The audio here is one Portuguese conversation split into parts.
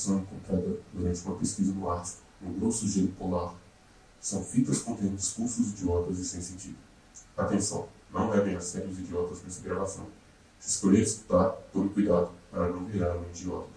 documentação encontrada durante uma pesquisa no Ártico, no grosso gelo polar, são fitas contendo discursos idiotas e sem sentido. Atenção, não levem a sério os idiotas nessa gravação. Se escolher escutar, tome cuidado para não virar um idiota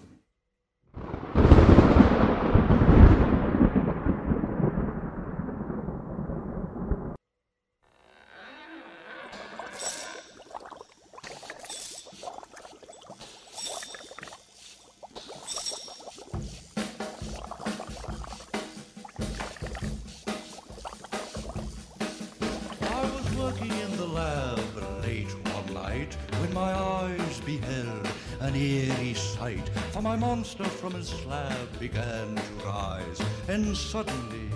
from his slab began to rise, and suddenly,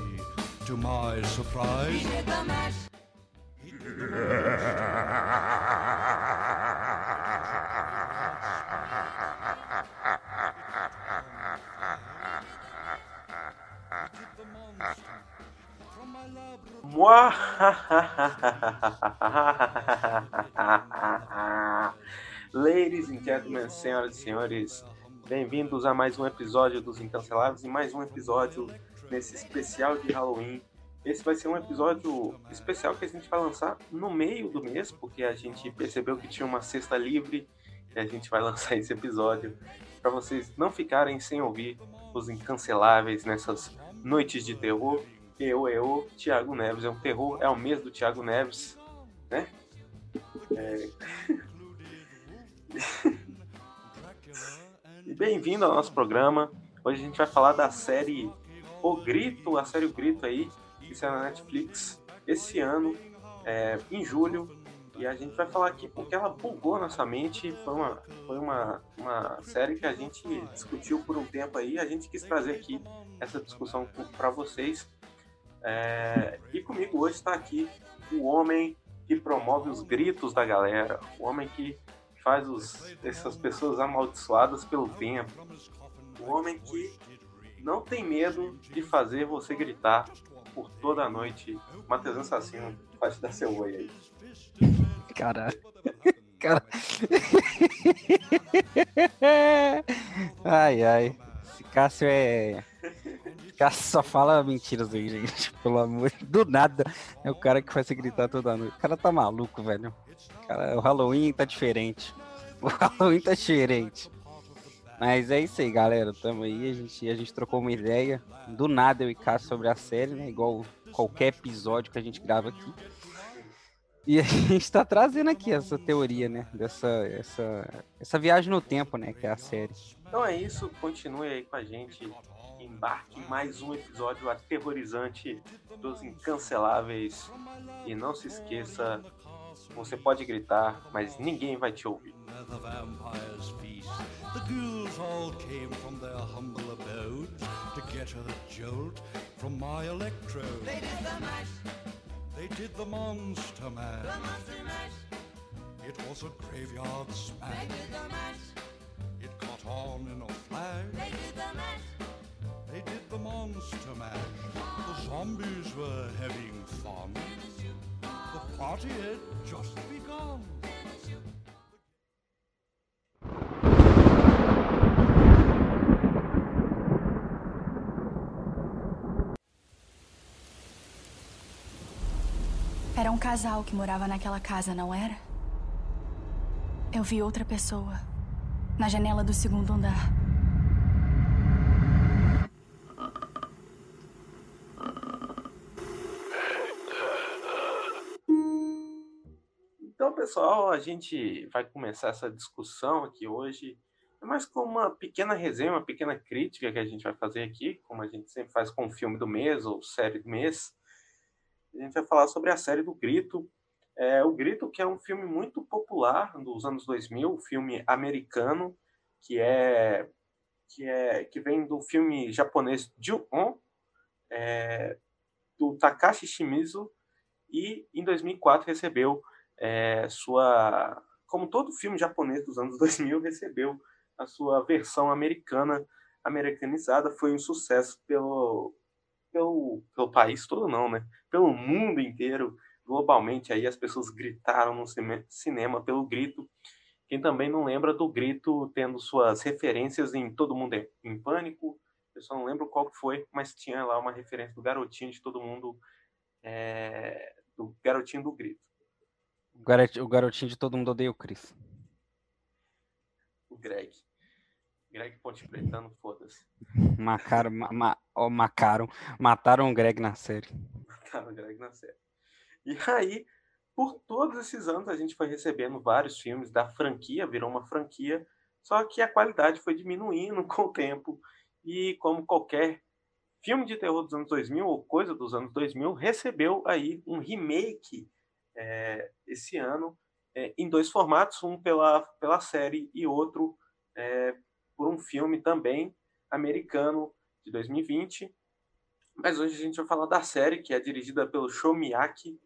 to my surprise, he did the monster from my lab. Ladies and gentlemen, senhoras e senhores, bem-vindos a mais um episódio dos Incanceláveis e mais um episódio nesse especial de Halloween. Esse vai ser um episódio especial que a gente vai lançar no meio do mês, porque a gente percebeu que tinha uma sexta livre e a gente vai lançar esse episódio para vocês não ficarem sem ouvir os Incanceláveis nessas noites de terror. Eu, eu, Thiago Neves, é um terror, é o mês do Thiago Neves, né? É... bem-vindo ao nosso programa. Hoje a gente vai falar da série O Grito, a série O Grito aí, que saiu na Netflix esse ano, é, em julho. E a gente vai falar aqui porque ela bugou nossa mente. Foi uma, foi uma, uma série que a gente discutiu por um tempo aí. A gente quis trazer aqui essa discussão para vocês. É, e comigo hoje está aqui o homem que promove os gritos da galera, o homem que faz os, essas pessoas amaldiçoadas pelo tempo, o homem que não tem medo de fazer você gritar por toda a noite. Matheus Assassino, pode dar seu oi aí. Caralho. Cara... ai, ai. Esse Cássio é. Cássio só fala mentiras aí, gente. Pelo amor do nada. É o cara que faz você gritar toda noite. O cara tá maluco, velho. Cara, o Halloween tá diferente. O Halloween tá diferente. Mas é isso aí, galera. Tamo aí. A gente, a gente trocou uma ideia. Do nada eu e Cássio sobre a série, né? Igual qualquer episódio que a gente grava aqui. E a gente tá trazendo aqui essa teoria, né? Dessa essa, essa viagem no tempo, né? Que é a série. Então é isso. Continue aí com a gente. Embarque em mais um episódio aterrorizante dos Incanceláveis. E não se esqueça, você pode gritar, mas ninguém vai te ouvir. the vampire's feast. The ghouls all came from their humble abodes to get a jolt from my electrode. They did the mash. They did the monster mash. The monster mash. It was a graveyard smash. They did the mash. It caught on in a flash. They did the mash. They did the monster mash. The zombies were having fun. The party had just begun. Era um casal que morava naquela casa, não era? Eu vi outra pessoa na janela do segundo andar. Pessoal, a gente vai começar essa discussão aqui hoje. É mais como uma pequena resenha, uma pequena crítica que a gente vai fazer aqui, como a gente sempre faz com o filme do mês ou série do mês. A gente vai falar sobre a série do Grito. É, o Grito, que é um filme muito popular dos anos 2000, um filme americano, que é que é que vem do filme japonês Ju-on, é, do Takashi Shimizu, e em 2004 recebeu é, sua, como todo filme japonês dos anos 2000 recebeu a sua versão americana, americanizada, foi um sucesso pelo pelo, pelo país todo não, né? Pelo mundo inteiro, globalmente aí as pessoas gritaram no cinema pelo grito Quem também não lembra do Grito tendo suas referências em Todo Mundo em Pânico, eu só não lembro qual foi, mas tinha lá uma referência do garotinho de Todo Mundo, é, do garotinho do Grito. O garotinho de Todo Mundo odeia o Chris. O Greg. Greg Ponte Pretano, foda-se. Macaram, ma, oh, macaram, mataram o Greg na série. Mataram o Greg na série. E aí, por todos esses anos, a gente foi recebendo vários filmes da franquia, virou uma franquia, só que a qualidade foi diminuindo com o tempo. E como qualquer filme de terror dos anos 2000 ou coisa dos anos 2000, recebeu aí um remake é, esse ano é, em dois formatos, um pela, pela série e outro é, por um filme também americano de 2020. Mas hoje a gente vai falar da série, que é dirigida pelo Shomiaki,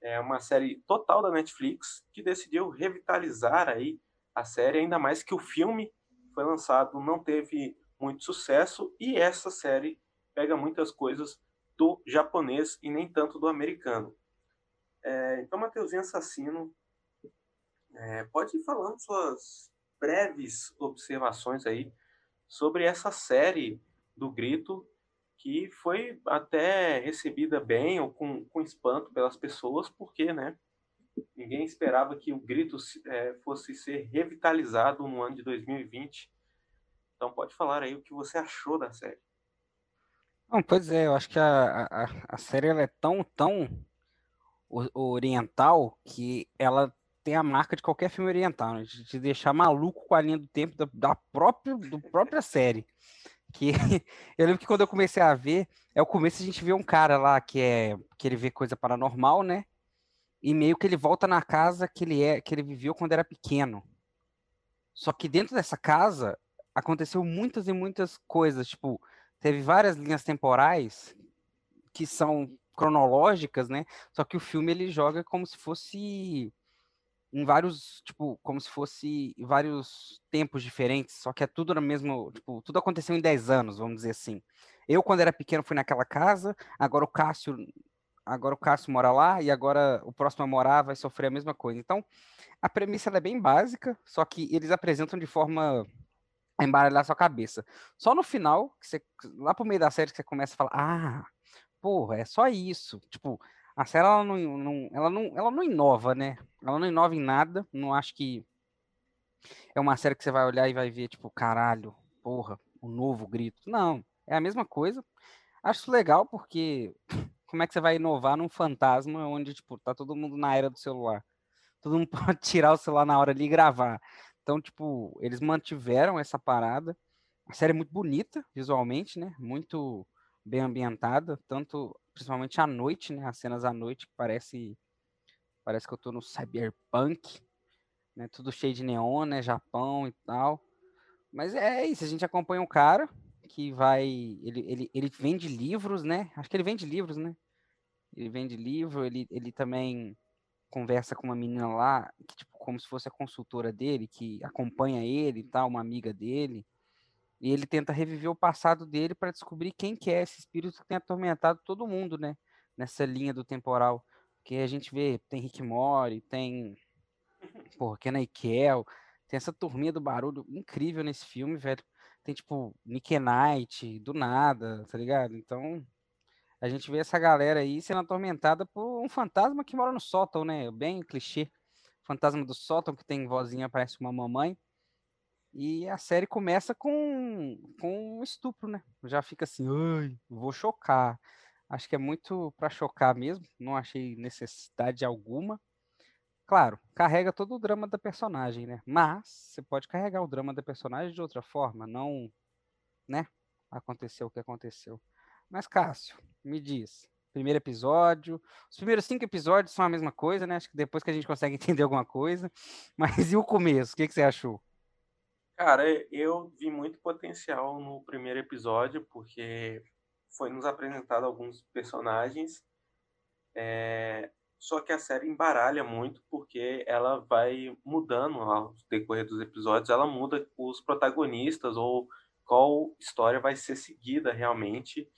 é uma série total da Netflix, que decidiu revitalizar aí a série, ainda mais que o filme foi lançado, não teve muito sucesso, e essa série pega muitas coisas do japonês e nem tanto do americano. É, então, Mateuzinho Assassino, é, pode ir falando suas breves observações aí sobre essa série do Grito, que foi até recebida bem ou com, com espanto pelas pessoas, porque, né, ninguém esperava que o Grito é, fosse ser revitalizado no ano de 2020. Então pode falar aí o que você achou da série. Pois é, eu acho que a, a, a série é tão, tão oriental que ela tem a marca de qualquer filme oriental, né? de te deixar maluco com a linha do tempo da, da própria, própria série. Que eu lembro que quando eu comecei a ver, é o começo a gente vê um cara lá que é que ele vê coisa paranormal, né? E meio que ele volta na casa que ele é que ele viveu quando era pequeno. Só que dentro dessa casa aconteceu muitas e muitas coisas, tipo, teve várias linhas temporais que são cronológicas, né? Só que o filme ele joga como se fosse em vários, tipo, como se fosse vários tempos diferentes, só que é tudo no mesmo, tipo, tudo aconteceu em 10 anos, vamos dizer assim. Eu, quando era pequeno, fui naquela casa, agora o Cássio, agora o Cássio mora lá, e agora o próximo a morar vai sofrer a mesma coisa. Então, a premissa é bem básica, só que eles apresentam de forma a embaralhar sua cabeça. Só no final, que você, lá pro meio da série, que você começa a falar, ah, porra, é só isso. Tipo, a série ela não, não, ela não, ela não inova, né? Ela não inova em nada. Não acho que é uma série que você vai olhar e vai ver, tipo, caralho, porra, o um novo grito. Não, é a mesma coisa. Acho legal porque como é que você vai inovar num fantasma onde, tipo, tá todo mundo na era do celular? Todo mundo pode tirar o celular na hora ali e gravar. Então, tipo, eles mantiveram essa parada. A série é muito bonita visualmente, né? Muito bem ambientada, tanto principalmente à noite, né? As cenas à noite que parece parece que eu tô no cyberpunk, né? Tudo cheio de neon, né? Japão e tal. Mas é isso, a gente acompanha um cara que vai, ele, ele, ele vende livros, né? Acho que ele vende livros, né? Ele vende livro, ele, ele também conversa com uma menina lá, que tipo, como se fosse a consultora dele, que acompanha ele e tal, uma amiga dele. E ele tenta reviver o passado dele para descobrir quem que é esse espírito que tem atormentado todo mundo, né? Nessa linha do temporal. Porque a gente vê, tem Rick Mori, tem. Porra, Kenny Kel, tem essa turminha do barulho incrível nesse filme, velho. Tem, tipo, Nick Knight, do nada, tá ligado? Então, a gente vê essa galera aí sendo atormentada por um fantasma que mora no sótão, né? Bem clichê. Fantasma do sótão, que tem vozinha, parece uma mamãe. E a série começa com, com um estupro, né? Já fica assim, ai, vou chocar. Acho que é muito para chocar mesmo, não achei necessidade alguma. Claro, carrega todo o drama da personagem, né? Mas você pode carregar o drama da personagem de outra forma, não, né? Aconteceu o que aconteceu. Mas Cássio, me diz, primeiro episódio, os primeiros cinco episódios são a mesma coisa, né? Acho que depois que a gente consegue entender alguma coisa. Mas e o começo? O que, que você achou? Cara, eu vi muito potencial no primeiro episódio, porque foi nos apresentado alguns personagens, é... só que a série embaralha muito, porque ela vai mudando ao decorrer dos episódios, ela muda os protagonistas, ou qual história vai ser seguida realmente.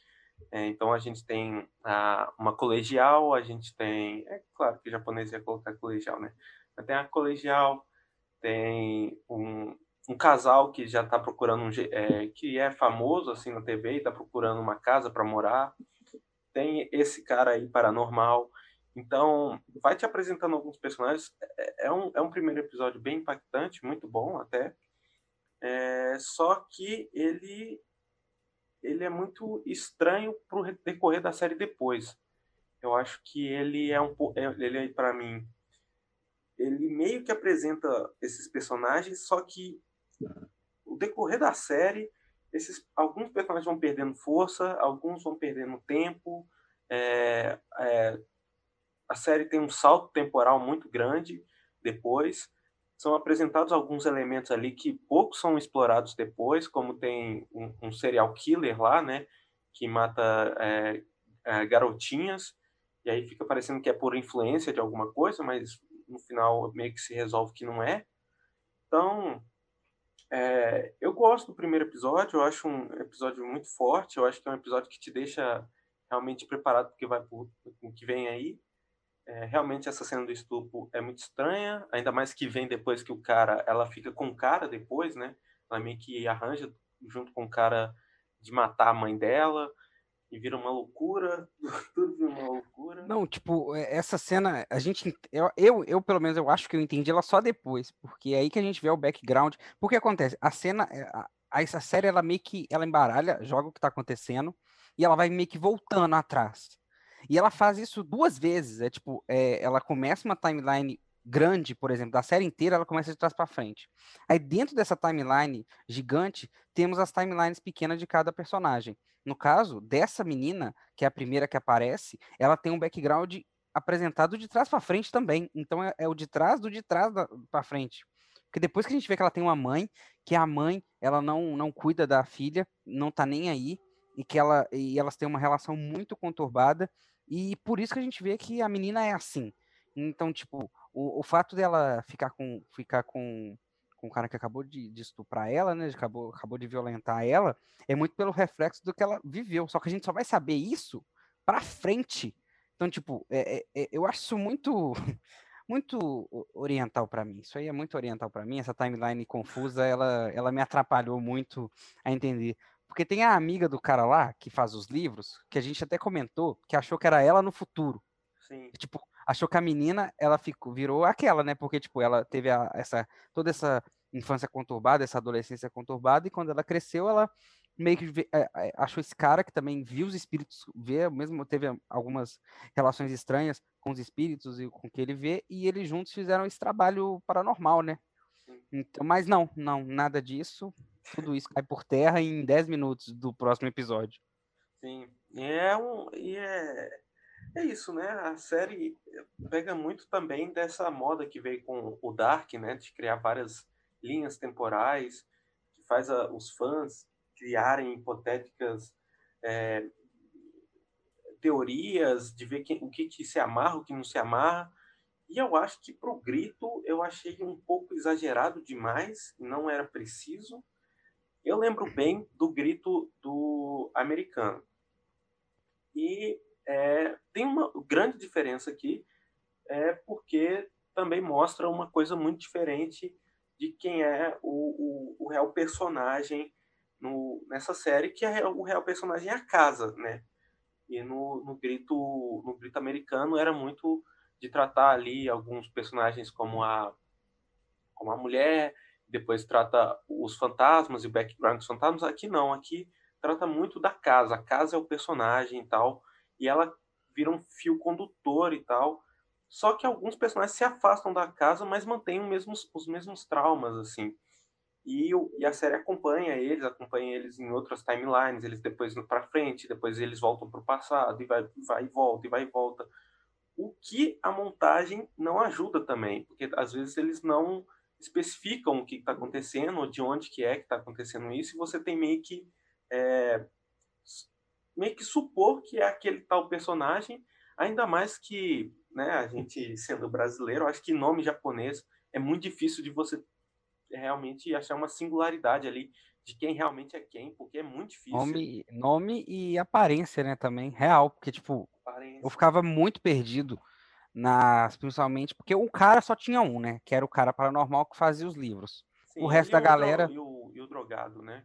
É, então a gente tem a, uma colegial, a gente tem. É claro que o japonês ia colocar colegial, né? Mas tem a colegial, tem um, um casal que já está procurando um, é, que é famoso assim na TV e está procurando uma casa para morar. Tem esse cara aí paranormal. Então, vai te apresentando alguns personagens. É, é um, é um primeiro episódio bem impactante, muito bom até. É, só que ele ele é muito estranho para o decorrer da série depois. Eu acho que ele é um é, ele é para mim ele meio que apresenta esses personagens, só que o decorrer da série, esses, alguns personagens vão perdendo força, alguns vão perdendo tempo. É, é, a série tem um salto temporal muito grande depois. São apresentados alguns elementos ali que poucos são explorados depois, como tem um, um serial killer lá, né, que mata é, é garotinhas, e aí fica parecendo que é por influência de alguma coisa, mas no final meio que se resolve que não é. Então, é, eu gosto do primeiro episódio, eu acho um episódio muito forte, eu acho que é um episódio que te deixa realmente preparado porque vai pro que vem aí. É, realmente essa cena do estupro é muito estranha, ainda mais que vem depois que o cara, ela fica com o cara depois, né? Ela meio que arranja junto com o cara de matar a mãe dela e vira uma loucura, tudo vira uma loucura. Não, tipo, é, essa cena, a gente, eu, eu, eu, pelo menos, eu acho que eu entendi ela só depois, porque é aí que a gente vê o background, porque acontece, a cena, é, a, a, essa série, ela meio que, ela embaralha, joga o que tá acontecendo, e ela vai meio que voltando atrás. E ela faz isso duas vezes, é tipo, é, ela começa uma timeline grande, por exemplo, da série inteira, ela começa de trás para frente. Aí dentro dessa timeline gigante, temos as timelines pequenas de cada personagem. No caso dessa menina, que é a primeira que aparece, ela tem um background apresentado de trás para frente também. Então é, é, o de trás do de trás para frente. Porque depois que a gente vê que ela tem uma mãe, que a mãe, ela não não cuida da filha, não tá nem aí, e que ela e elas têm uma relação muito conturbada, e por isso que a gente vê que a menina é assim. Então, tipo, o, o fato dela ficar com ficar com com o cara que acabou de, de, estuprar ela, né? Acabou, acabou de violentar ela, é muito pelo reflexo do que ela viveu. Só que a gente só vai saber isso pra frente. Então, tipo, é, é, é eu acho isso muito muito oriental para mim. Isso aí é muito oriental para mim. Essa timeline confusa, ela, ela me atrapalhou muito a entender. Porque tem a amiga do cara lá, que faz os livros, que a gente até comentou, que achou que era ela no futuro. Sim. Tipo, achou que a menina, ela ficou, virou aquela, né? Porque, tipo, ela teve a, essa, toda essa infância conturbada, essa adolescência conturbada, e quando ela cresceu, ela meio que é, é, achou esse cara que também viu os espíritos ver, mesmo teve algumas relações estranhas com os espíritos e com o que ele vê, e eles juntos fizeram esse trabalho paranormal, né? Então, mas não, não, nada disso. Tudo isso cai por terra em 10 minutos do próximo episódio. Sim. E é um. E é, é isso, né? A série pega muito também dessa moda que veio com o Dark, né? De criar várias linhas temporais, que faz a, os fãs criarem hipotéticas é, teorias, de ver o que, que se amarra, o que não se amarra. E eu acho que pro grito eu achei um pouco exagerado demais, não era preciso. Eu lembro bem do grito do americano. E é, tem uma grande diferença aqui, é porque também mostra uma coisa muito diferente de quem é o, o, o real personagem no, nessa série, que é o real personagem é a casa, né? E no, no grito no grito americano era muito de tratar ali alguns personagens como a como a mulher, depois trata os fantasmas e o background dos fantasmas. Aqui não, aqui trata muito da casa. A casa é o personagem e tal e ela vira um fio condutor e tal. Só que alguns personagens se afastam da casa, mas mantêm os mesmos, os mesmos traumas, assim. E, e a série acompanha eles, acompanha eles em outras timelines, eles depois para frente, depois eles voltam para o passado, e vai, vai e volta, e vai e volta. O que a montagem não ajuda também, porque às vezes eles não especificam o que está acontecendo, ou de onde que é que está acontecendo isso, e você tem meio que é, meio que supor que é aquele tal personagem, ainda mais que, né, a gente sendo brasileiro, acho que nome japonês é muito difícil de você realmente achar uma singularidade ali de quem realmente é quem, porque é muito difícil. Nome, nome e aparência, né, também, real, porque, tipo, aparência. eu ficava muito perdido nas, principalmente porque o cara só tinha um, né? Que era o cara paranormal que fazia os livros. Sim, o resto da dro- galera. E o, e o drogado, né?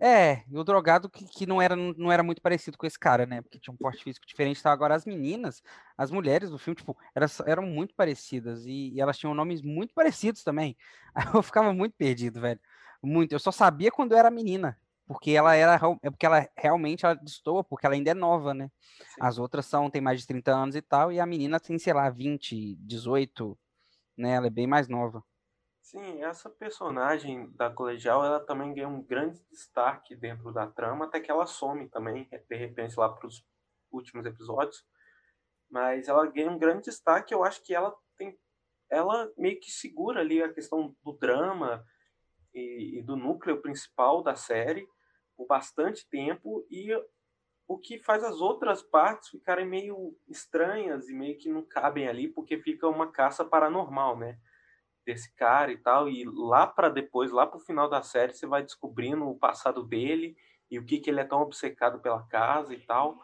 É, e o drogado que, que não, era, não era muito parecido com esse cara, né? Porque tinha um porte físico diferente. Então, agora as meninas, as mulheres do filme, tipo, eram, eram muito parecidas. E, e elas tinham nomes muito parecidos também. Eu ficava muito perdido, velho. Muito. Eu só sabia quando eu era menina. Porque ela era. É porque ela realmente ela destoa, porque ela ainda é nova, né? sim. As outras são, tem mais de 30 anos e tal, e a menina tem, sei lá, 20, 18, né? Ela é bem mais nova. Sim, essa personagem da colegial, ela também ganha um grande destaque dentro da trama, até que ela some também, de repente, lá para os últimos episódios. Mas ela ganha um grande destaque, eu acho que ela tem. Ela meio que segura ali a questão do drama e, e do núcleo principal da série por bastante tempo, e o que faz as outras partes ficarem meio estranhas e meio que não cabem ali, porque fica uma caça paranormal, né? Desse cara e tal, e lá para depois, lá pro final da série, você vai descobrindo o passado dele e o que que ele é tão obcecado pela casa e tal.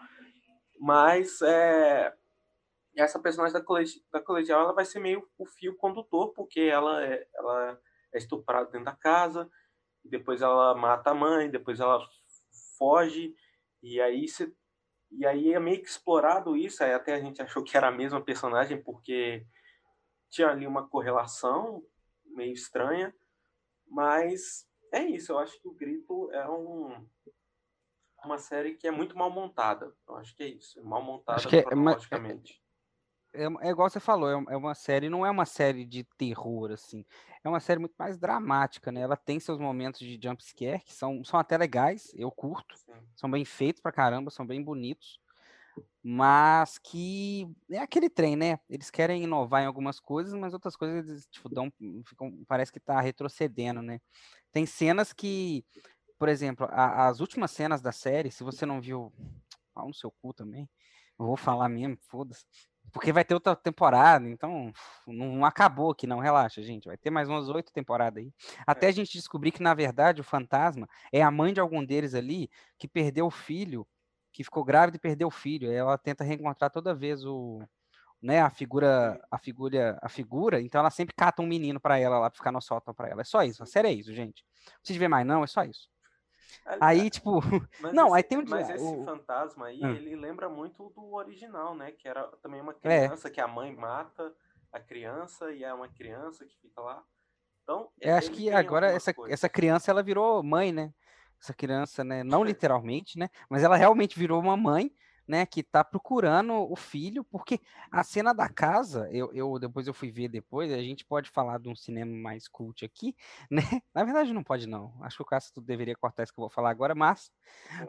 Mas é, essa personagem da, colegi da colegial, ela vai ser meio o fio condutor, porque ela é, ela é estuprada dentro da casa, depois ela mata a mãe, depois ela foge, e aí você e aí é meio que explorado isso, aí até a gente achou que era a mesma personagem, porque tinha ali uma correlação meio estranha, mas é isso. Eu acho que o Grito é um, uma série que é muito mal montada. Eu acho que é isso, mal montada Acho que é- cronologicamente. É, é igual você falou, é é uma série, não é uma série de terror, assim. É uma série muito mais dramática, né? Ela tem seus momentos de jump scare, que são, são até legais, eu curto. Sim. São bem feitos pra caramba, são bem bonitos. Mas que é aquele trem, né? Eles querem inovar em algumas coisas, mas outras coisas eles, tipo, dão, ficam, parece que tá retrocedendo, né? Tem cenas que, por exemplo, a- as últimas cenas da série, se você não viu, pau no seu cu também, eu vou falar mesmo, foda-se. Porque vai ter outra temporada, então não, não acabou aqui, não, relaxa, gente. Vai ter mais umas oito temporadas aí. Até a gente descobrir que, na verdade, o fantasma é a mãe de algum deles ali que perdeu o filho, que ficou grávida e perdeu o filho. Ela tenta reencontrar toda vez o, né, a figura, a figura, a figura, então ela sempre cata um menino pra ela lá, pra ficar no sótão pra ela. É só isso, a série é isso, gente. Não precisa ver mais não, é só isso. Aí, tipo, Mas não, esse, aí tem um Mas esse o- fantasma aí, Hum. ele lembra muito do original, né? Que era também uma É. criança que a mãe mata a criança e é uma criança que fica lá. Então, Eu acho ele que agora essa, coisas. essa criança ela virou mãe, né? Essa criança, né? Não literalmente, né? Mas ela realmente virou uma mãe, né? Que tá procurando o filho, porque a cena da casa, eu, eu depois eu fui ver depois, a gente pode falar de um cinema mais cult aqui, né? Na verdade não pode não. Acho que o Cássio deveria cortar isso que eu vou falar agora, mas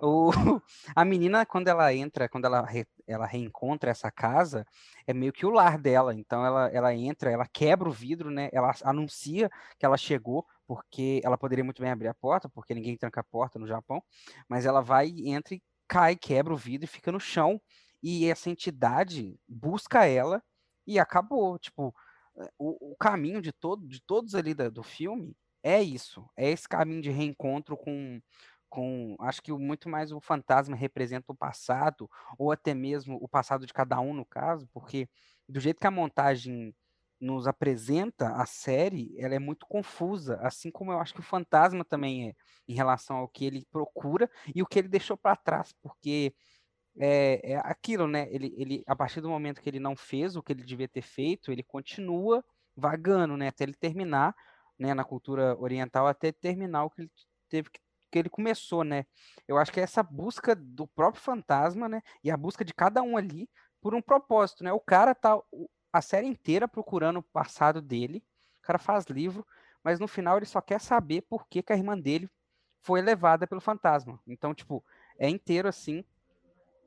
o, a menina quando ela entra, quando ela, re- ela reencontra essa casa, é meio que o lar dela. Então ela, ela entra, ela quebra o vidro, né? Ela anuncia que ela chegou, porque ela poderia muito bem abrir a porta, porque ninguém tranca a porta no Japão, mas ela vai, entra cai, quebra o vidro e fica no chão. E essa entidade busca ela e acabou. Tipo, eh, o, o caminho de, todo, de todos ali da- do filme é isso. É esse caminho de reencontro com. Com, acho que muito mais o fantasma representa o passado, ou até mesmo o passado de cada um, no caso, porque do jeito que a montagem nos apresenta a série, ela é muito confusa, assim como eu acho que o fantasma também é, em relação ao que ele procura e o que ele deixou para trás, porque é, é aquilo, né? Ele, ele, a partir do momento que ele não fez o que ele devia ter feito, ele continua vagando, né? Até ele terminar, né? Na cultura oriental, até terminar o que ele teve que que ele começou, né? Eu acho que é essa busca do próprio fantasma, né? E a busca de cada um ali por um propósito, né? O cara tá a série inteira procurando o passado dele, o cara faz livro, mas no final ele só quer saber por que, que a irmã dele foi levada pelo fantasma. Então, tipo, é inteiro assim.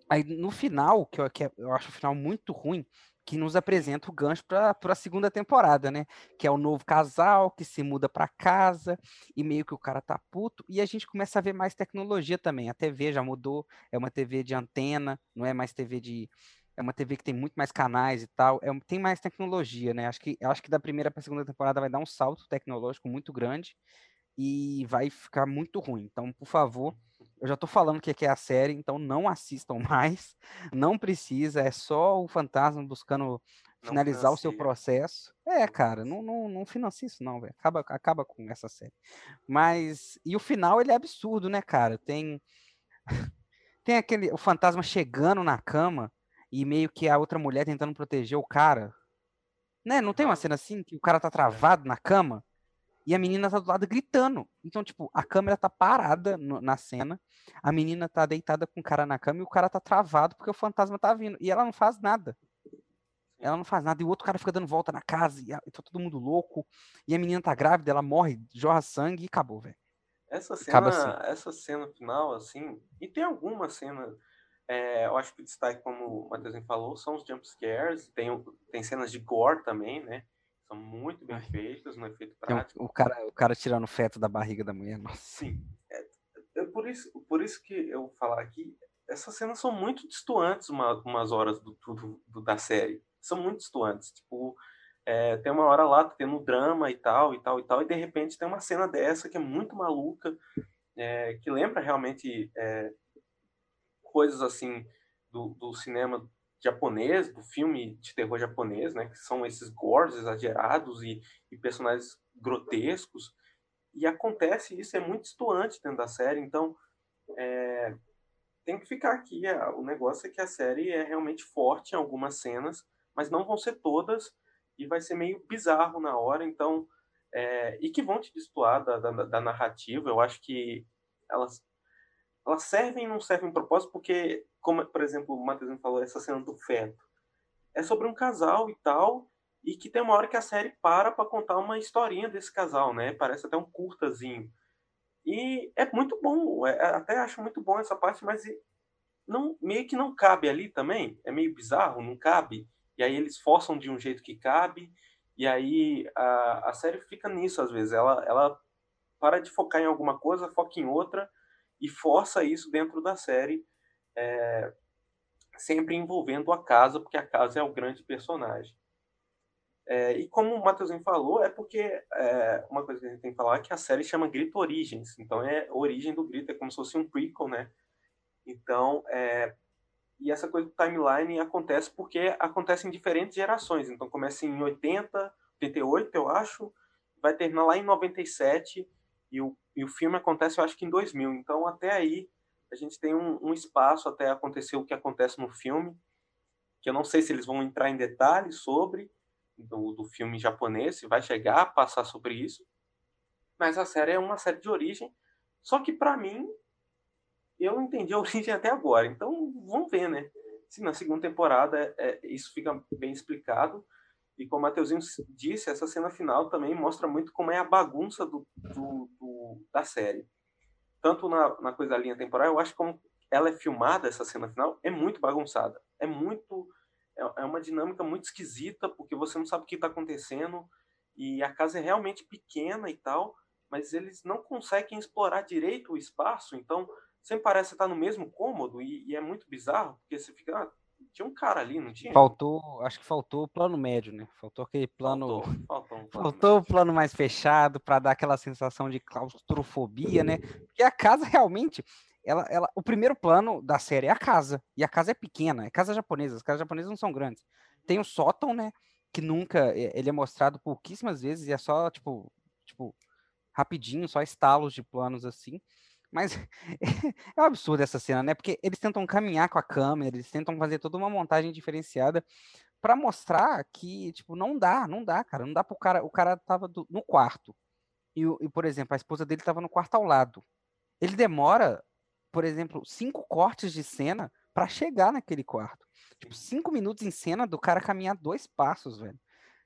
Aí no final, que eu, que é- eu acho o final muito ruim, que nos apresenta o gancho para a segunda temporada, né? Que é o novo casal que se muda para casa e meio que o cara tá puto. E a gente começa a ver mais tecnologia também. A TV já mudou, é uma TV de antena, não é mais TV de. É uma TV que tem muito mais canais e tal. É, tem mais tecnologia, né? Acho que, acho que da primeira para a segunda temporada vai dar um salto tecnológico muito grande e vai ficar muito ruim. Então, por favor, eu já tô falando que é a série, então não assistam mais. Não precisa, é só o fantasma buscando finalizar o seu processo. É, cara, não, não, não financia isso não, velho. Acaba, acaba com essa série. Mas, e o final, ele é absurdo, né, cara? Tem tem aquele, o fantasma chegando na cama e meio que a outra mulher tentando proteger o cara. Né? Não tem uma cena assim que o cara tá travado na cama e a menina tá do lado gritando. Então, tipo, a câmera tá parada no, na cena, a menina tá deitada com o cara na cama e o cara tá travado porque o fantasma tá vindo. E ela não faz nada. Ela não faz nada. E o outro cara fica dando volta na casa e, e tá todo mundo louco. E a menina tá grávida, ela morre, jorra sangue e acabou, velho. Essa cena, assim. essa cena final, assim, e tem alguma cena, é, eu acho que o destaque, como o Matheusinho falou, são os jump scares, tem, tem cenas de gore também, né? São muito bem feitas no efeito prático. o, cara, o cara tirando o feto da barriga da mulher, nossa. Sim. É, é, por, isso, por isso que eu vou falar aqui, essas cenas são muito distantes uma, umas horas do, do, do, da série. São muito distantes. Tipo, é, tem uma hora lá, tendo drama e tal, e tal, e tal, e de repente tem uma cena dessa que é muito maluca, é, que lembra realmente é, coisas assim do, do, cinema japonês, do filme de terror japonês, né, que são esses gores exagerados e, e personagens grotescos, e acontece isso, é muito estuante dentro da série, então é, tem que ficar aqui, é, o negócio é que a série é realmente forte em algumas cenas, mas não vão ser todas, e vai ser meio bizarro na hora, então. É, e que vão te destoar da, da, da, narrativa. Eu acho que elas, elas servem e não servem propósito, porque, como, por exemplo, o Matheus falou, essa cena do feto. É sobre um casal e tal, e que tem uma hora que a série para para contar uma historinha desse casal, né? Parece até um curtazinho. E é muito bom, é, até acho muito bom essa parte, mas não, meio que não cabe ali também. É meio bizarro, não cabe e aí eles forçam de um jeito que cabe, e aí a, a série fica nisso às vezes. Ela, ela para de focar em alguma coisa, foca em outra, e força isso dentro da série, é, sempre envolvendo a casa, porque a casa é o grande personagem. É, e como o Matheusinho falou, é porque é, uma coisa que a gente tem que falar é que a série chama Grito Origens, então é origem do grito, é como se fosse um prequel, né? Então, é, e essa coisa do timeline acontece porque acontece em diferentes gerações. Então começa em 80, 88, eu acho, vai terminar lá em 97 e o, e o filme acontece, eu acho que em 2000. Então até aí a gente tem um, um espaço até acontecer o que acontece no filme, que eu não sei se eles vão entrar em detalhes sobre do, do filme japonês, se vai chegar a passar sobre isso. Mas a série é uma série de origem. Só que para mim eu entendi a origem até agora. Então, vamos ver, né? Se na segunda temporada é, isso fica bem explicado. E como o Mateuzinho disse, essa cena final também mostra muito como é a bagunça do, do, do da série. Tanto na, na coisa da linha temporal, eu acho como ela é filmada, essa cena final, é muito bagunçada. É muito. É, é uma dinâmica muito esquisita, porque você não sabe o que está acontecendo. E a casa é realmente pequena e tal, mas eles não conseguem explorar direito o espaço. Então, sempre parece estar no mesmo cômodo e, e é muito bizarro, porque você fica. Ah, tinha um cara ali, não tinha? Faltou, acho que faltou o plano médio, né? Faltou aquele plano. Faltou, faltou, um plano faltou o plano mais fechado para dar aquela sensação de claustrofobia, né? Porque a casa realmente. Ela, ela, o primeiro plano da série é a casa. E a casa é pequena, é casa japonesa. As casas japonesas não são grandes. Tem o sótão, né? Que nunca. Ele é mostrado pouquíssimas vezes e é só, tipo, tipo, rapidinho, só estalos de planos assim. Mas é um absurdo essa cena, né? Porque eles tentam caminhar com a câmera, eles tentam fazer toda uma montagem diferenciada para mostrar que, tipo, não dá, não dá, cara. Não dá pro cara. O cara tava do, no quarto. E, e, por exemplo, a esposa dele tava no quarto ao lado. Ele demora, por exemplo, cinco cortes de cena para chegar naquele quarto. Tipo, cinco minutos em cena do cara caminhar dois passos, velho.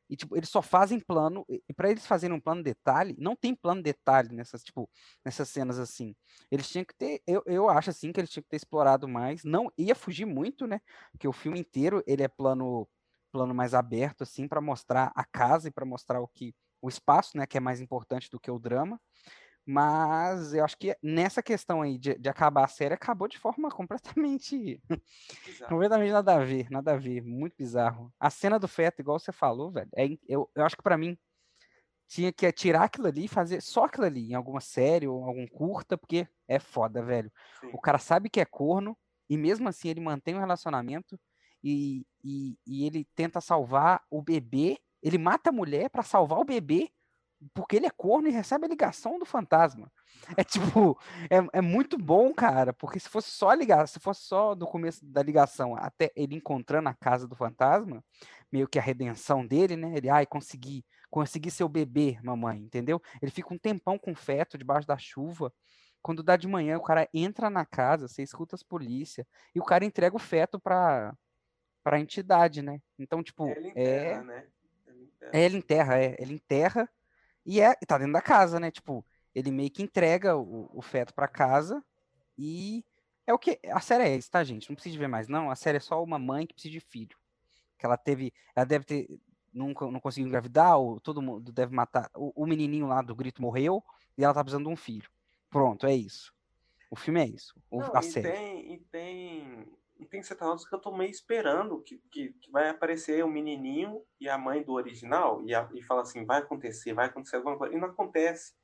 E, tipo, eles só fazem plano, e para eles fazerem um plano detalhe, não tem plano detalhe nessas, tipo, nessas cenas assim. Eles tinham que ter, eu, eu acho assim que eles tinham que ter explorado mais, não ia fugir muito, né? Porque o filme inteiro, ele é plano plano mais aberto assim para mostrar a casa e para mostrar o que o espaço, né, que é mais importante do que o drama. Mas eu acho que nessa questão aí de, de acabar a série, acabou de forma completamente. completamente nada a ver, nada a ver. Muito bizarro. A cena do feto, igual você falou, velho, é, eu, eu acho que para mim tinha que tirar aquilo ali e fazer só aquilo ali, em alguma série ou algum curta, porque é foda, velho. Sim. O cara sabe que é corno e mesmo assim ele mantém um relacionamento e, e, e ele tenta salvar o bebê. Ele mata a mulher para salvar o bebê porque ele é corno e recebe a ligação do fantasma. É tipo, é, é muito bom, cara, porque se fosse só ligar, se fosse só do começo da ligação até ele encontrando a casa do fantasma, meio que a redenção dele, né? Ele, ai, consegui, consegui ser o bebê, mamãe, entendeu? Ele fica um tempão com feto debaixo da chuva. Quando dá de manhã, o cara entra na casa, você escuta as polícia e o cara entrega o feto pra, pra entidade, né? Então, tipo, Ele é, enterra, né? Ele enterra. é, ele enterra, é, ele enterra e é, tá dentro da casa, né? Tipo, ele meio que entrega o, o feto pra casa e é o que a série é isso, tá, gente? Não precisa de ver mais, não. A série é só uma mãe que precisa de filho. Que ela teve, ela deve ter nunca não conseguiu engravidar, ou todo mundo deve matar. O, o menininho lá do grito morreu e ela tá precisando de um filho. Pronto, é isso. O filme é isso. O- Não, a e série. tem, e tem, e tem cenários que eu tô meio esperando que, que, que vai aparecer o menininho e a mãe do original e, a- e fala assim, vai acontecer, vai acontecer alguma coisa, e não acontece.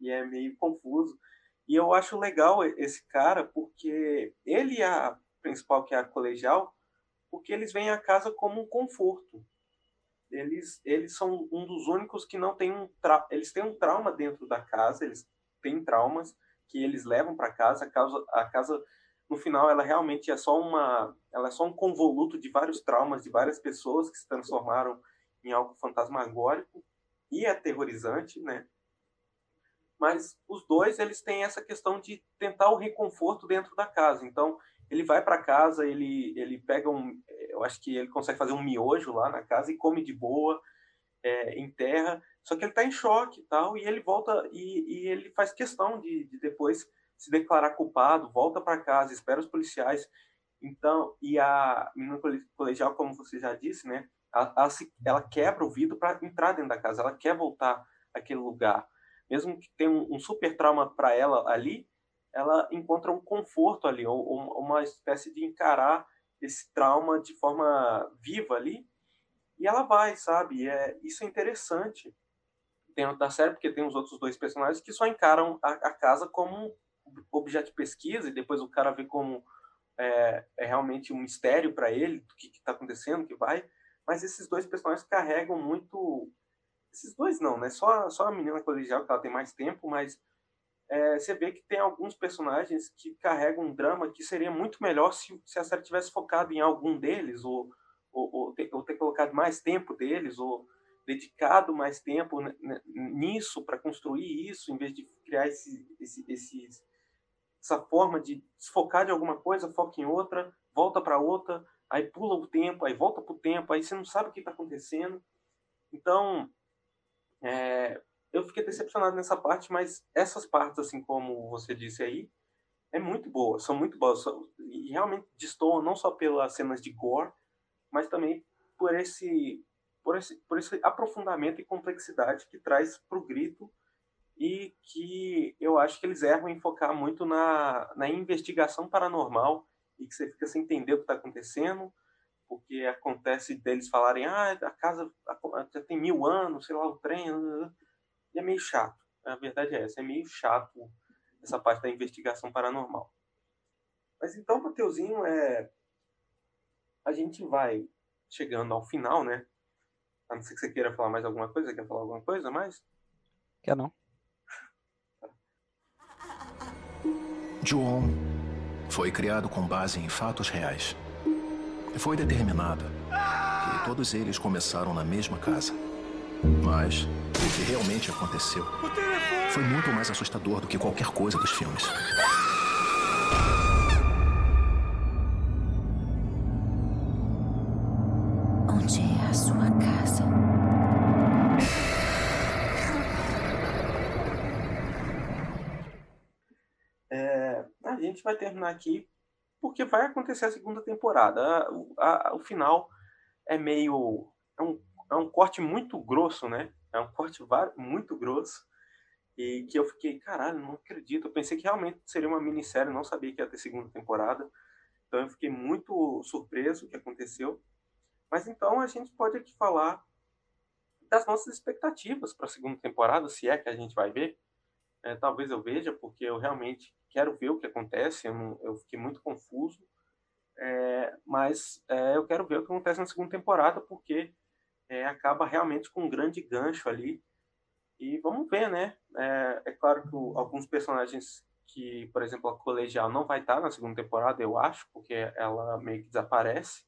E é meio confuso. E eu acho legal esse cara porque ele e a principal, que é a colegial, porque eles veem a casa como um conforto. Eles, eles são um dos únicos que não tem um tra... eles têm um trauma dentro da casa, eles têm traumas que eles levam para casa, a casa, a casa no final ela realmente é só uma, ela é só um convoluto de vários traumas de várias pessoas que se transformaram em algo fantasmagórico e aterrorizante, né? Mas os dois eles têm essa questão de tentar o reconforto dentro da casa. Então ele vai para casa, ele ele pega um, eu acho que ele consegue fazer um miojo lá na casa e come de boa, é, enterra. Só que ele está em choque e tal, e ele volta e, e ele faz questão de, de depois se declarar culpado, volta para casa, espera os policiais. Então, e a menina cole- colegial, como você já disse, né? Ela, ela, se- ela quebra o vidro para entrar dentro da casa, ela quer voltar àquele lugar. Mesmo que tenha um, um super trauma para ela ali, ela encontra um conforto ali, ou, ou uma espécie de encarar esse trauma de forma viva ali. E ela vai, sabe? É, isso é interessante dentro da série, porque tem os outros dois personagens que só encaram a, a casa como objeto de pesquisa, e depois o cara vê como é, é realmente um mistério para ele do que está acontecendo, o que vai. Mas esses dois personagens carregam muito. Esses dois não, né? Só, só a menina colegial, que ela tem mais tempo, mas é, você vê que tem alguns personagens que carregam um drama que seria muito melhor se, se a série tivesse focado em algum deles, ou, ou, ou, ter, ou ter colocado mais tempo deles, ou dedicado mais tempo n- n- nisso para construir isso, em vez de criar esse, esse, esses, essa forma de se focar de alguma coisa, foca em outra, volta para outra, aí pula o tempo, aí volta para o tempo, aí você não sabe o que está acontecendo. Então, é, eu fiquei decepcionado nessa parte, mas essas partes, assim como você disse aí, é muito boa, são muito boas, são- e realmente destoam não só pelas cenas de gore, mas também por esse, por esse, por esse aprofundamento e complexidade que traz para o grito e que eu acho que eles erram em focar muito na, na investigação paranormal e que você fica sem entender o que está acontecendo, porque acontece deles falarem, ah, a casa já tem mil anos, sei lá, o trem, e é meio chato. A verdade é essa, é meio chato essa parte da investigação paranormal. Mas então, Mateuzinho, é... a gente vai chegando ao final, né? A não ser que você queira falar mais alguma coisa, quer falar alguma coisa mais? Quer não? Ju-On foi criado com base em fatos reais. Foi determinado que todos eles começaram na mesma casa. Mas o que realmente aconteceu foi muito mais assustador do que qualquer coisa dos filmes. Vai terminar aqui porque vai acontecer a segunda temporada. A- a- o final é meio. É um, é um corte muito grosso, né? É um corte muito grosso. E que eu fiquei, caralho, não acredito. Eu pensei que realmente seria uma minissérie, não sabia que ia ter segunda temporada. Então eu fiquei muito surpreso o que aconteceu. Mas então a gente pode aqui falar das nossas expectativas para a segunda temporada, se é que a gente vai ver. É, talvez eu veja, porque eu realmente quero ver o que acontece, eu, não, eu fiquei muito confuso. É, mas é, eu quero ver o que acontece na segunda temporada, porque é, acaba realmente com um grande gancho ali. E vamos ver, né? É, é claro que alguns personagens que, por exemplo, a colegial não vai estar na segunda temporada, eu acho, porque ela meio que desaparece,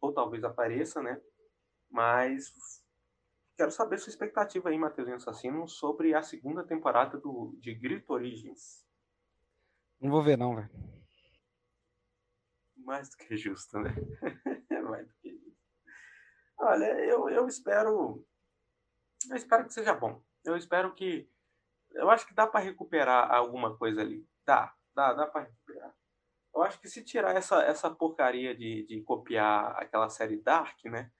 ou talvez apareça, né? Mas quero saber sua expectativa aí, Matheus Assassino, sobre a segunda temporada do, de Grito Origins. Não vou ver, não, velho. Mais do que justo, né? Mais do que justo. Olha, eu, eu espero. Eu espero que seja bom. Eu espero que. Eu acho que dá para recuperar alguma coisa ali. Dá, dá, dá para recuperar. Eu acho que se tirar essa, essa porcaria de, de copiar aquela série Dark, né?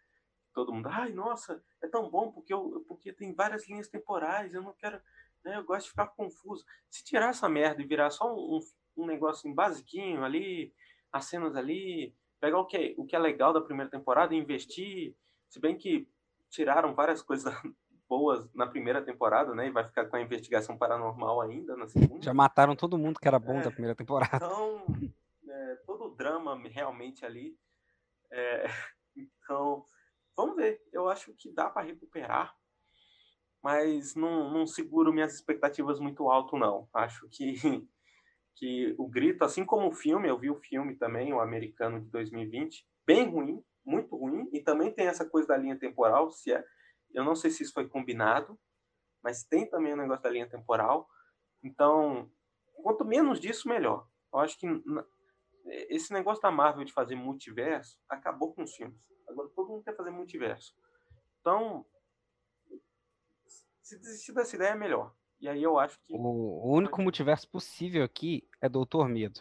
Todo mundo, ai, nossa, é tão bom porque, eu, porque tem várias linhas temporais, eu não quero. Né, eu gosto de ficar confuso. Se tirar essa merda e virar só um, um, um negocinho basiquinho ali, as cenas ali, pegar o que, é, o que é legal da primeira temporada e investir, se bem que tiraram várias coisas boas na primeira temporada, né? E vai ficar com a investigação paranormal ainda na segunda. Já mataram todo mundo que era bom é, da primeira temporada. Então, é, todo o drama realmente ali. É, então, vamos ver. Eu acho que dá para recuperar, mas não, não seguro minhas expectativas muito alto, não. Acho que, que o Grito, assim como o filme, eu vi o filme também, o americano de 2020, bem ruim, muito ruim, e também tem essa coisa da linha temporal, se é, eu não sei se isso foi combinado, mas tem também o negócio da linha temporal. Então, quanto menos disso, melhor. Eu acho que esse negócio da Marvel de fazer multiverso acabou com os filmes. Agora todo mundo quer fazer multiverso. Então, se desistir dessa ideia é melhor. E aí eu acho que. O único multiverso possível aqui é Doutor Medo.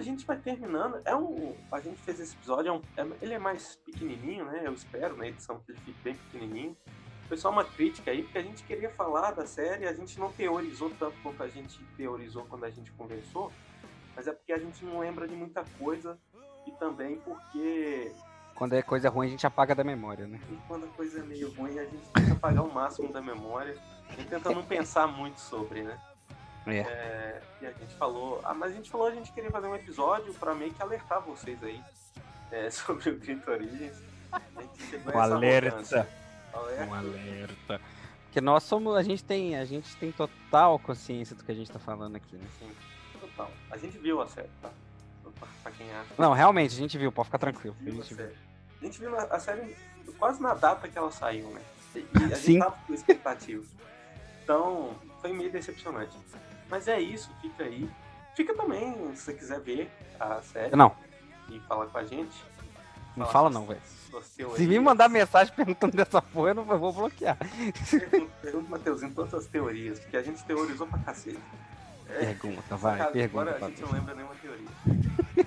A gente vai terminando. É um, a gente fez esse episódio, é um, é, ele é mais pequenininho, né? Eu espero na edição que ele fique bem pequenininho. Foi só uma crítica aí, porque a gente queria falar da série, a gente não teorizou tanto quanto a gente teorizou quando a gente conversou, mas é porque a gente não lembra de muita coisa e também porque quando é coisa ruim, a gente apaga da memória, né? E quando a coisa é meio ruim, a gente tenta apagar o máximo da memória e tenta não pensar muito sobre, né? É. é. e a gente falou. Ah, mas a gente falou a gente queria fazer um episódio para meio que alertar vocês aí é, sobre o Grito Origins. Um alerta. alerta. Um alerta. Porque nós somos. A gente tem. A gente tem total consciência do que a gente tá falando aqui, né? Sim, total. A gente viu a série, tá? Pra quem acha. Não, realmente, a gente viu, pode ficar tranquilo. A gente, viu. a gente viu a série quase na data que ela saiu, né? E a gente Sim. tava com expectativa. Então, foi meio decepcionante. Mas é isso, fica aí. Fica também, se você quiser ver a série. Não. E falar com a gente. Não fala não, velho. Se me mandar mensagem perguntando dessa porra, eu não vou bloquear. Pergunta, Matheusinho, todas as teorias, porque a gente teorizou pra cacete. É, pergunta, vai, cara, pergunta. Agora a gente não lembra nenhuma teoria.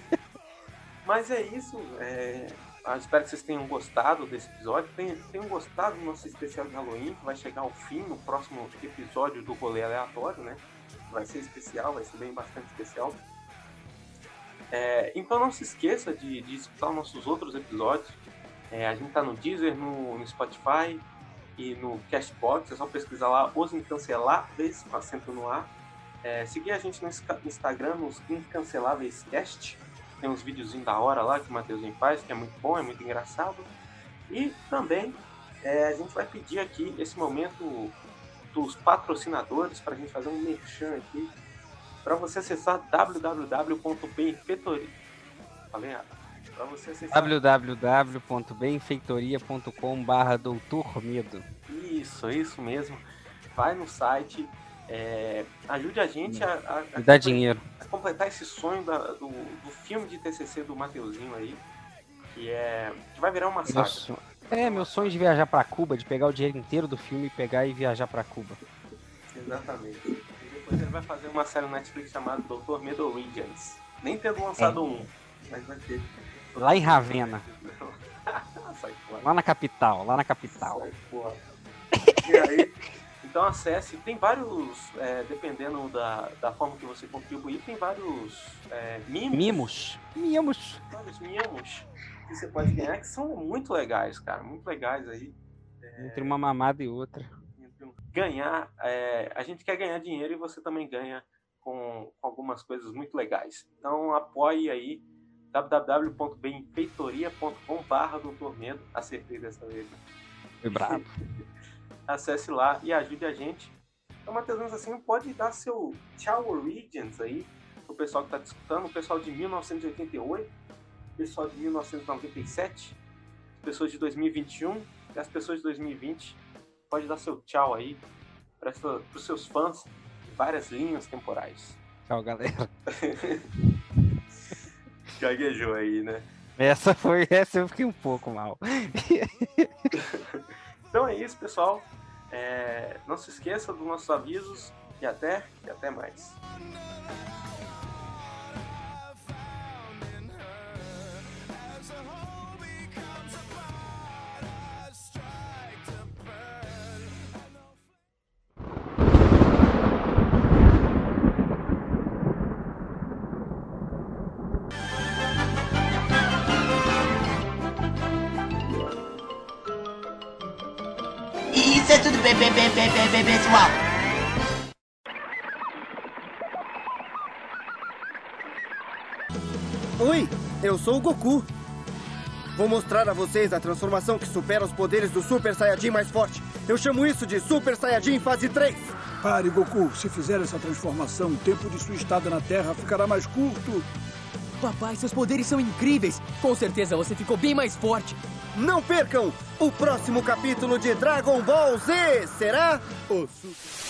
Mas é isso. É... Eu espero que vocês tenham gostado desse episódio. Tenham, tenham gostado do nosso especial de Halloween, que vai chegar ao fim no próximo episódio do rolê aleatório, né? Vai ser especial, vai ser bem bastante especial. É, então não se esqueça de, de escutar nossos outros episódios. É, a gente está no Deezer, no, no, Spotify e no Cashbox. É só pesquisar lá Os Incanceláveis, com acento no ar. É, seguir a gente no Instagram, nos Incanceláveis Cast. Tem uns videozinhos da hora lá que o Matheusinho faz, que é muito bom, é muito engraçado. E também é, a gente vai pedir aqui esse momento dos patrocinadores para a gente fazer um merchan aqui. Para você acessar www.benfeitoria. Falei errado. Para você acessar www.benfeitoria.com/barra Doutor Medo. Isso, isso mesmo. Vai no site, é, ajude a gente a, a, a, dá dinheiro. a completar esse sonho da, do, do filme de TCC do Mateuzinho aí, que é que vai virar uma saga. Isso. É, meu sonho de viajar para Cuba, de pegar o dinheiro inteiro do filme e pegar e viajar para Cuba. Exatamente. E depois ele vai fazer uma série no Netflix chamada Doutor Medo Origins. Nem tendo lançado é. um. Mas vai ter. Lá em Ravena. Fora. Lá na capital, lá na capital. Sai. E aí, então acesse, tem vários, é, dependendo da, da forma que você contribuir, tem vários é, mimos, Mimos. Mimos. vários mimos que você pode ganhar que são muito legais, cara, muito legais aí. Entre uma mamada e outra. Ganhar, é, a gente quer ganhar dinheiro e você também ganha com, algumas coisas muito legais. Então apoie aí www.benfeitoria.com barra doutor medo, acertei dessa vez. né? Foi brabo. acesse lá e ajude a gente. Então, Matheus, assim, pode dar seu tchau origins aí pro pessoal que tá escutando, o pessoal de 1988, o pessoal de 1997, as pessoas de 2021 e as pessoas de 2020. Pode dar seu tchau aí para os seus fãs de várias linhas temporais. Tchau, galera. Gaguejou aí, né? Essa foi. Essa eu fiquei um pouco mal. Então é isso, pessoal. É, não se esqueça dos nossos avisos e até, e até mais. Pessoal. Oi, eu sou o Goku. Vou mostrar a vocês a transformação que supera os poderes do Super Saiyajin mais forte. Eu chamo isso de Super Saiyajin fase 3. Pare, Goku. Se fizer essa transformação, o tempo de sua estada na Terra ficará mais curto. Papai, seus poderes são incríveis. Com certeza você ficou bem mais forte. Não percam o próximo capítulo de Dragon Ball Z. Será? O Super...